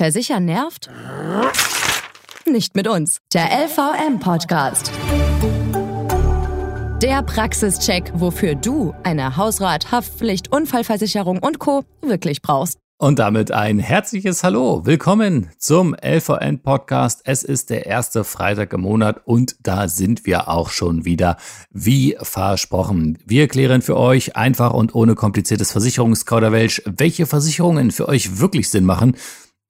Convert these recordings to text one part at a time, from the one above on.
Versichern nervt? Nicht mit uns. Der LVM-Podcast. Der Praxischeck, wofür du eine Hausrat, Haftpflicht, Unfallversicherung und Co. wirklich brauchst. Und damit ein herzliches Hallo. Willkommen zum LVN Podcast. Es ist der erste Freitag im Monat und da sind wir auch schon wieder wie versprochen. Wir klären für euch einfach und ohne kompliziertes Versicherungskauderwelsch, welche Versicherungen für euch wirklich Sinn machen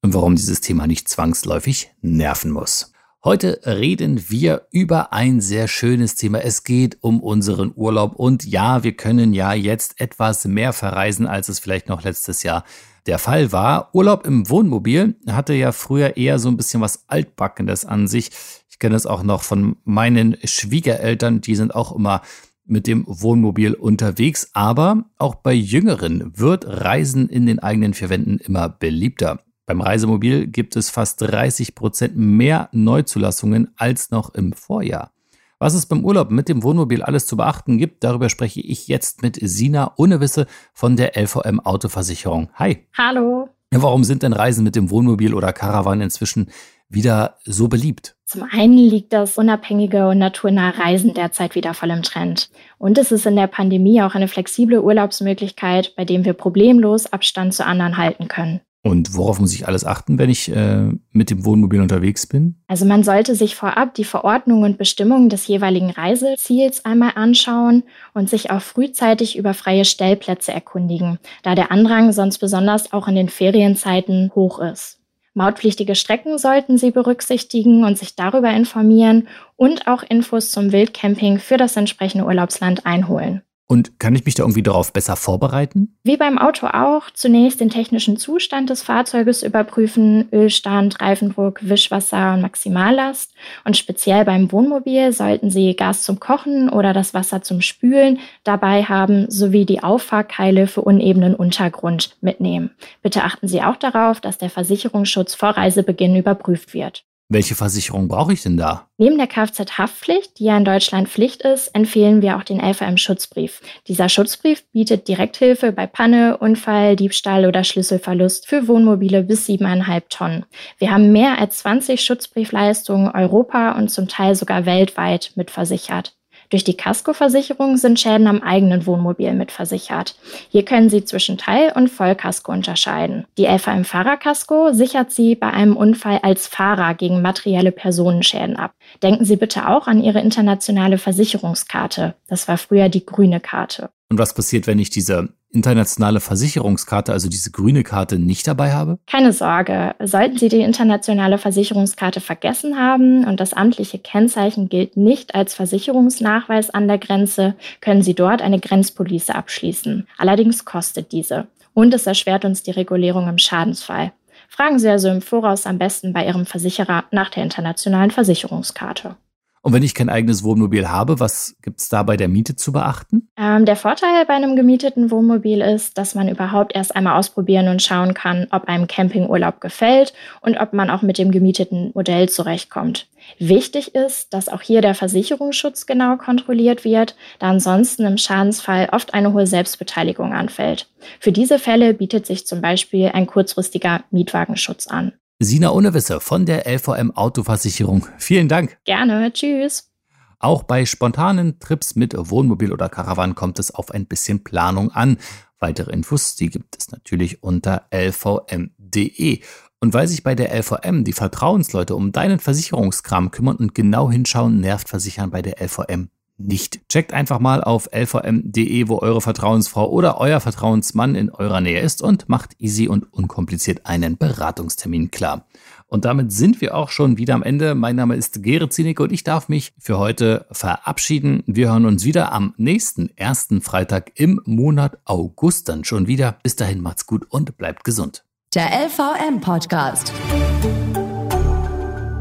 und warum dieses Thema nicht zwangsläufig nerven muss. Heute reden wir über ein sehr schönes Thema. Es geht um unseren Urlaub und ja, wir können ja jetzt etwas mehr verreisen, als es vielleicht noch letztes Jahr der Fall war. Urlaub im Wohnmobil hatte ja früher eher so ein bisschen was Altbackendes an sich. Ich kenne es auch noch von meinen Schwiegereltern, die sind auch immer mit dem Wohnmobil unterwegs, aber auch bei Jüngeren wird Reisen in den eigenen vier Wänden immer beliebter. Beim Reisemobil gibt es fast 30 Prozent mehr Neuzulassungen als noch im Vorjahr. Was es beim Urlaub mit dem Wohnmobil alles zu beachten gibt, darüber spreche ich jetzt mit Sina Unnewisse von der LVM Autoversicherung. Hi. Hallo. Warum sind denn Reisen mit dem Wohnmobil oder Caravan inzwischen wieder so beliebt? Zum einen liegt das unabhängige und naturnahe Reisen derzeit wieder voll im Trend. Und es ist in der Pandemie auch eine flexible Urlaubsmöglichkeit, bei dem wir problemlos Abstand zu anderen halten können. Und worauf muss ich alles achten, wenn ich äh, mit dem Wohnmobil unterwegs bin? Also man sollte sich vorab die Verordnungen und Bestimmungen des jeweiligen Reiseziels einmal anschauen und sich auch frühzeitig über freie Stellplätze erkundigen, da der Andrang sonst besonders auch in den Ferienzeiten hoch ist. Mautpflichtige Strecken sollten Sie berücksichtigen und sich darüber informieren und auch Infos zum Wildcamping für das entsprechende Urlaubsland einholen. Und kann ich mich da irgendwie darauf besser vorbereiten? Wie beim Auto auch, zunächst den technischen Zustand des Fahrzeuges überprüfen, Ölstand, Reifendruck, Wischwasser und Maximallast. Und speziell beim Wohnmobil sollten Sie Gas zum Kochen oder das Wasser zum Spülen dabei haben, sowie die Auffahrkeile für unebenen Untergrund mitnehmen. Bitte achten Sie auch darauf, dass der Versicherungsschutz vor Reisebeginn überprüft wird. Welche Versicherung brauche ich denn da? Neben der Kfz-Haftpflicht, die ja in Deutschland Pflicht ist, empfehlen wir auch den LVM-Schutzbrief. Dieser Schutzbrief bietet Direkthilfe bei Panne, Unfall, Diebstahl oder Schlüsselverlust für Wohnmobile bis 7,5 Tonnen. Wir haben mehr als 20 Schutzbriefleistungen Europa und zum Teil sogar weltweit mitversichert. Durch die Kaskoversicherung sind Schäden am eigenen Wohnmobil mitversichert. Hier können Sie zwischen Teil- und Vollkasko unterscheiden. Die LVM Fahrerkasko sichert Sie bei einem Unfall als Fahrer gegen materielle Personenschäden ab. Denken Sie bitte auch an Ihre internationale Versicherungskarte. Das war früher die grüne Karte. Und was passiert, wenn ich diese internationale Versicherungskarte, also diese grüne Karte, nicht dabei habe? Keine Sorge. Sollten Sie die internationale Versicherungskarte vergessen haben und das amtliche Kennzeichen gilt nicht als Versicherungsnachweis an der Grenze, können Sie dort eine Grenzpolice abschließen. Allerdings kostet diese. Und es erschwert uns die Regulierung im Schadensfall. Fragen Sie also im Voraus am besten bei Ihrem Versicherer nach der internationalen Versicherungskarte. Und wenn ich kein eigenes Wohnmobil habe, was gibt es da bei der Miete zu beachten? Ähm, der Vorteil bei einem gemieteten Wohnmobil ist, dass man überhaupt erst einmal ausprobieren und schauen kann, ob einem Campingurlaub gefällt und ob man auch mit dem gemieteten Modell zurechtkommt. Wichtig ist, dass auch hier der Versicherungsschutz genau kontrolliert wird, da ansonsten im Schadensfall oft eine hohe Selbstbeteiligung anfällt. Für diese Fälle bietet sich zum Beispiel ein kurzfristiger Mietwagenschutz an. Sina Unnewisse von der LVM Autoversicherung. Vielen Dank. Gerne. Tschüss. Auch bei spontanen Trips mit Wohnmobil oder Caravan kommt es auf ein bisschen Planung an. Weitere Infos, die gibt es natürlich unter lvm.de. Und weil sich bei der LVM die Vertrauensleute um deinen Versicherungskram kümmern und genau hinschauen, nervt Versichern bei der LVM nicht. Checkt einfach mal auf lvm.de, wo eure Vertrauensfrau oder euer Vertrauensmann in eurer Nähe ist und macht easy und unkompliziert einen Beratungstermin klar. Und damit sind wir auch schon wieder am Ende. Mein Name ist Gerrit Zienicke und ich darf mich für heute verabschieden. Wir hören uns wieder am nächsten ersten Freitag im Monat August dann schon wieder. Bis dahin macht's gut und bleibt gesund. Der LVM Podcast.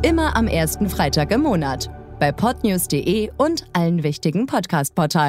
Immer am ersten Freitag im Monat bei podnews.de und allen wichtigen Podcast-Portalen.